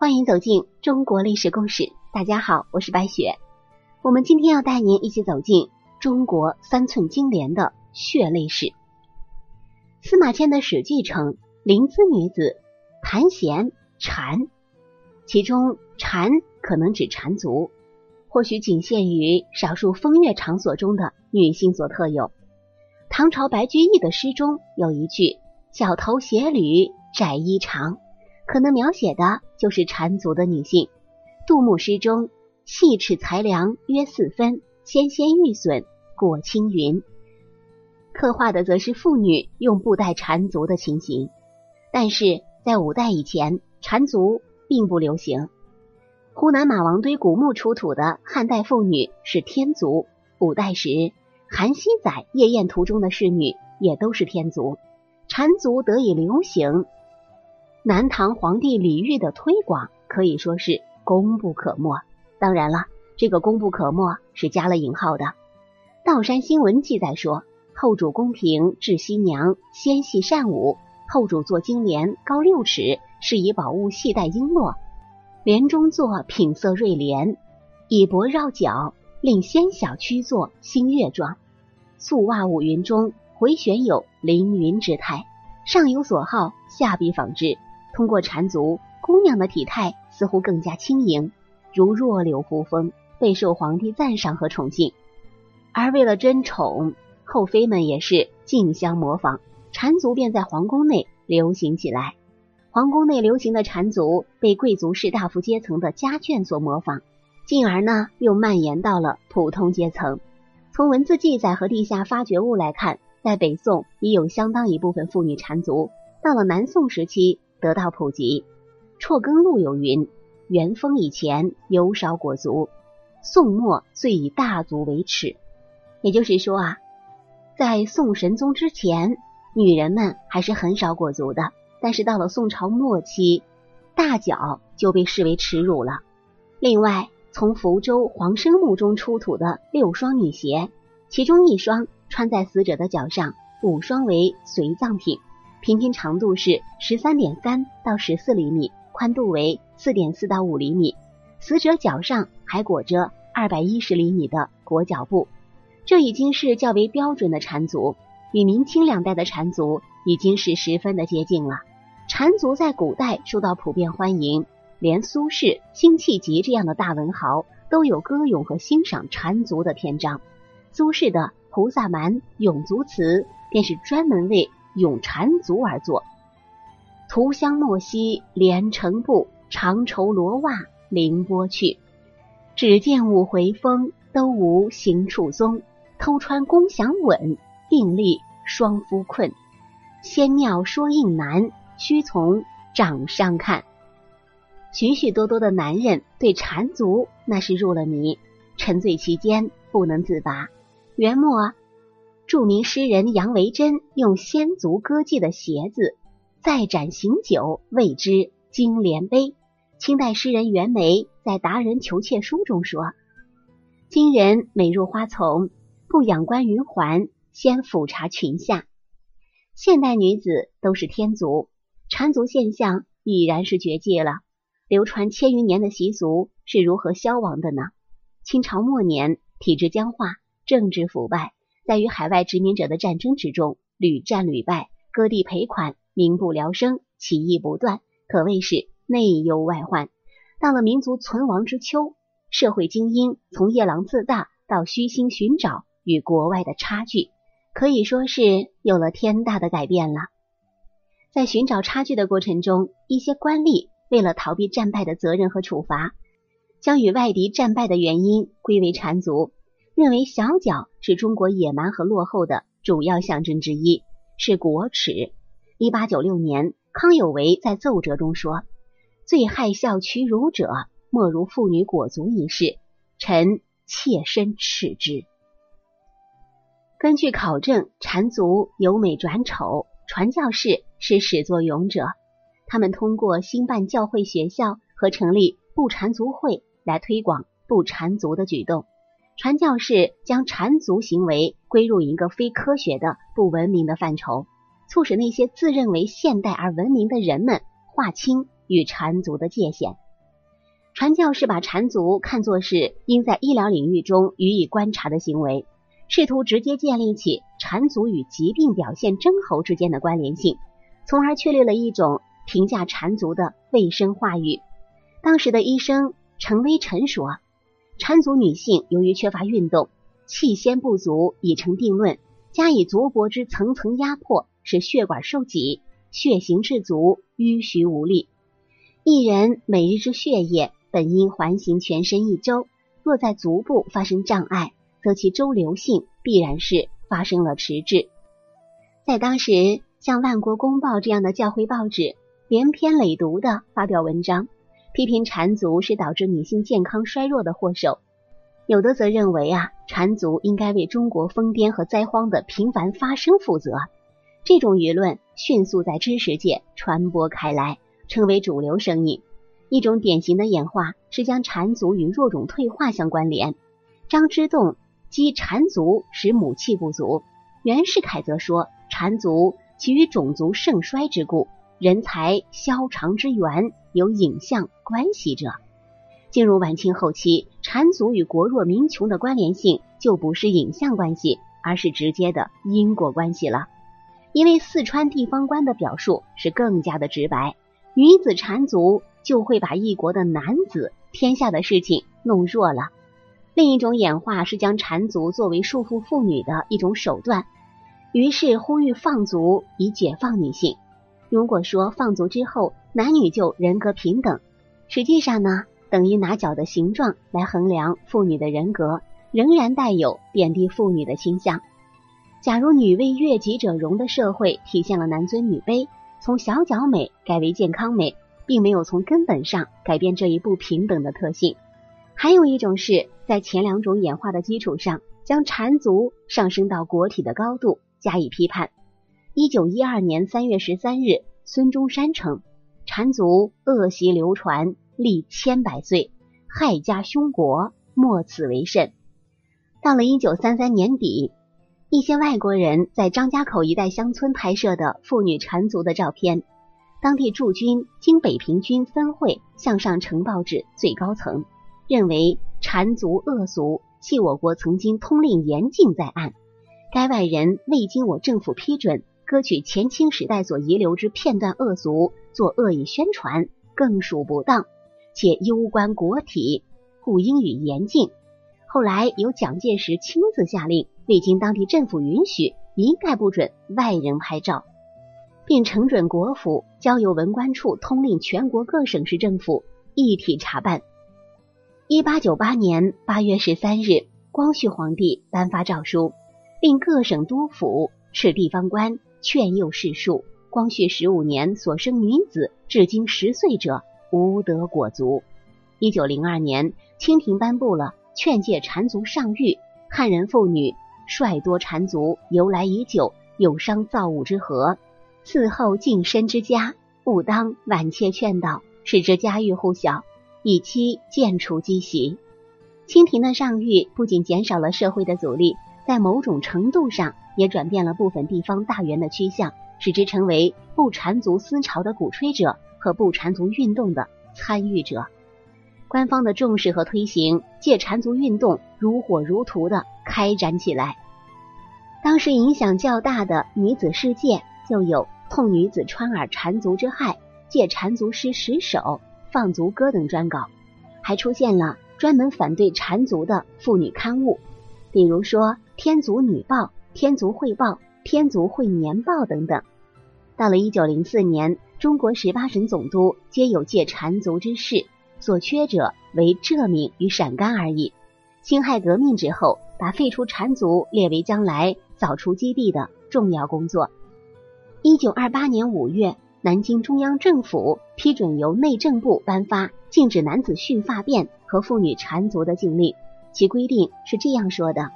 欢迎走进中国历史故事。大家好，我是白雪。我们今天要带您一起走进中国三寸金莲的血泪史。司马迁的《史记》称临淄女子盘弦缠，其中缠可能指缠足，或许仅限于少数风月场所中的女性所特有。唐朝白居易的诗中有一句“小头鞋履窄衣长”。可能描写的就是缠足的女性。杜牧诗中“细尺裁量约四分，纤纤玉损裹青云”，刻画的则是妇女用布袋缠足的情形。但是在五代以前，缠足并不流行。湖南马王堆古墓出土的汉代妇女是天足，五代时《韩熙载夜宴图》中的侍女也都是天足，缠足得以流行。南唐皇帝李煜的推广可以说是功不可没。当然了，这个功不可没是加了引号的。道山新闻记载说，后主宫嫔智熙娘纤细善舞，后主做金莲高六尺，是以宝物系带璎珞，莲中作品色瑞莲，以帛绕角，令纤小曲作新月状。素袜舞云中回旋有凌云之态，上有所好，下必仿之。通过缠足，姑娘的体态似乎更加轻盈，如弱柳扶风，备受皇帝赞赏和宠幸。而为了争宠，后妃们也是竞相模仿，缠足便在皇宫内流行起来。皇宫内流行的缠足被贵族士大夫阶层的家眷所模仿，进而呢又蔓延到了普通阶层。从文字记载和地下发掘物来看，在北宋已有相当一部分妇女缠足，到了南宋时期。得到普及，《辍耕录》有云：“元丰以前，尤少裹足；宋末，遂以大足为耻。”也就是说啊，在宋神宗之前，女人们还是很少裹足的。但是到了宋朝末期，大脚就被视为耻辱了。另外，从福州黄生墓中出土的六双女鞋，其中一双穿在死者的脚上，五双为随葬品。平均长度是十三点三到十四厘米，宽度为四点四到五厘米。死者脚上还裹着二百一十厘米的裹脚布，这已经是较为标准的缠足，与明清两代的缠足已经是十分的接近了。缠足在古代受到普遍欢迎，连苏轼、辛弃疾这样的大文豪都有歌咏和欣赏缠足的篇章。苏轼的《菩萨蛮·咏足词》便是专门为咏缠足而作，涂香莫惜连成布，长绸罗袜凌波去。只见五回风，都无行处踪。偷穿宫响稳，定立双夫困。仙妙说应难，须从掌上看。许许多多的男人对缠足那是入了迷，沉醉其间不能自拔。元末。著名诗人杨维桢用先足歌妓的鞋子再展行酒，谓之金莲杯。清代诗人袁枚在《达人求妾书》中说：“今人美入花丛，不仰观云环，先俯察裙下。”现代女子都是天足，缠足现象已然是绝迹了。流传千余年的习俗是如何消亡的呢？清朝末年，体制僵化，政治腐败。在与海外殖民者的战争之中，屡战屡败，割地赔款，民不聊生，起义不断，可谓是内忧外患。到了民族存亡之秋，社会精英从夜郎自大到虚心寻找与国外的差距，可以说是有了天大的改变了。在寻找差距的过程中，一些官吏为了逃避战败的责任和处罚，将与外敌战败的原因归为缠足。认为小脚是中国野蛮和落后的主要象征之一，是国耻。一八九六年，康有为在奏折中说：“最害笑屈辱者，莫如妇女裹足一事，臣切身耻之。”根据考证，缠足由美转丑，传教士是始作俑者，他们通过兴办教会学校和成立不缠足会来推广不缠足的举动。传教士将缠足行为归入一个非科学的不文明的范畴，促使那些自认为现代而文明的人们划清与缠足的界限，传教士把缠足看作是应在医疗领域中予以观察的行为，试图直接建立起缠足与疾病表现征候之间的关联性，从而确立了一种评价缠足的卫生话语。当时的医生陈威臣说，缠足女性由于缺乏运动，气先不足已成定论，加以足脖之层层压迫，使血管受挤，血行至足，淤虚无力。一人每日之血液本应环行全身一周，若在足部发生障碍，则其周流性必然是发生了迟滞。在当时，像《万国公报》这样的教会报纸，连篇累牍的发表文章，批评缠足是导致女性健康衰弱的祸首。有的则认为啊，缠足应该为中国疯癫和灾荒的频繁发生负责。这种舆论迅速在知识界传播开来。成为主流声音。一种典型的演化是将缠足与弱种退化相关联。张之洞击缠足使母气不足，袁世凯则说缠足其与种族盛衰之故，人才消长之源有影像关系者。进入晚清后期，缠足与国弱民穷的关联性就不是影像关系，而是直接的因果关系了。因为四川地方官的表述是更加的直白。女子缠足就会把一国的男子天下的事情弄弱了。另一种演化是将缠足作为束缚妇女的一种手段，于是呼吁放足以解放女性。如果说放足之后男女就人格平等，实际上呢，等于拿脚的形状来衡量妇女的人格，仍然带有贬低妇女的倾向。假如女为悦己者容的社会体现了男尊女卑。从小脚美改为健康美，并没有从根本上改变这一不平等的特性。还有一种是在前两种演化的基础上，将缠足上升到国体的高度加以批判。一九一二年三月十三日，孙中山称缠足恶习流传历千百岁，害家凶国，莫此为甚。到了一九三三年底。一些外国人在张家口一带乡村拍摄的妇女缠足的照片，当地驻军经北平军分会向上呈报至最高层，认为缠足恶俗系我国曾经通令严禁在案。该外人未经我政府批准，割取前清时代所遗留之片段恶俗做恶意宣传，更属不当，且攸关国体，故应予严禁。后来由蒋介石亲自下令。未经当地政府允许，一概不准外人拍照，并呈准国府交由文官处通令全国各省市政府一体查办。一八九八年八月十三日，光绪皇帝颁发诏书，令各省督府斥地方官劝诱士庶。光绪十五年所生女子至今十岁者，无得果足。一九零二年，清廷颁布了劝诫缠足上谕，汉人妇女。率多缠足，由来已久，有伤造物之和。伺候净身之家，勿当晚切劝导，使之家喻户晓，以期渐除积习。清廷的上谕不仅减少了社会的阻力，在某种程度上也转变了部分地方大员的趋向，使之成为不缠足思潮的鼓吹者和不缠足运动的参与者。官方的重视和推行，借缠足运动如火如荼的开展起来。当时影响较大的女子世界就有《痛女子穿耳缠足之害》《借缠足师十首》《放足歌》等专稿，还出现了专门反对缠足的妇女刊物，比如说《天足女报》《天族汇报》《天族会年报》等等。到了一九零四年，中国十八省总督皆有借缠足之事。所缺者为浙闽与陕甘而已。辛亥革命之后，把废除缠足列为将来扫除基地的重要工作。一九二八年五月，南京中央政府批准由内政部颁发禁止男子蓄发辫和妇女缠足的禁令。其规定是这样说的：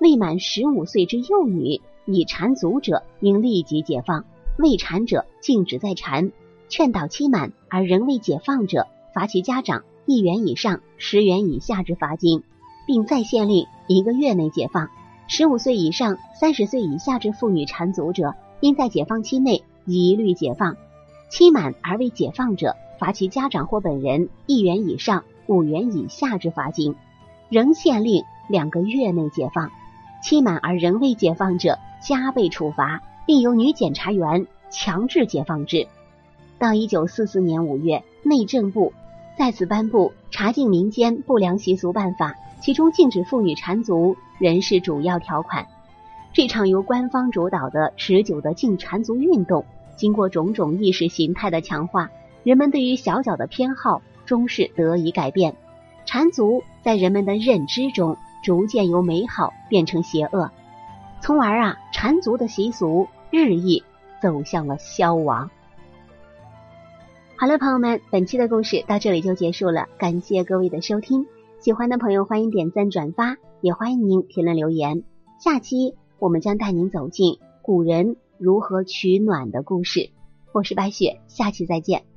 未满十五岁之幼女已缠足者，应立即解放；未缠者，禁止再缠。劝导期满而仍未解放者。罚其家长一元以上十元以下之罚金，并再限令一个月内解放。十五岁以上、三十岁以下之妇女缠足者，应在解放期内一律解放；期满而未解放者，罚其家长或本人一元以上五元以下之罚金，仍限令两个月内解放。期满而仍未解放者，加倍处罚，并由女检察员强制解放之。到一九四四年五月，内政部再次颁布《查禁民间不良习俗办法》，其中禁止妇女缠足仍是主要条款。这场由官方主导的持久的禁缠足运动，经过种种意识形态的强化，人们对于小脚的偏好终是得以改变。缠足在人们的认知中。逐渐由美好变成邪恶，从而啊，缠足的习俗日益走向了消亡。好了，朋友们，本期的故事到这里就结束了，感谢各位的收听。喜欢的朋友欢迎点赞转发，也欢迎您评论留言。下期我们将带您走进古人如何取暖的故事。我是白雪，下期再见。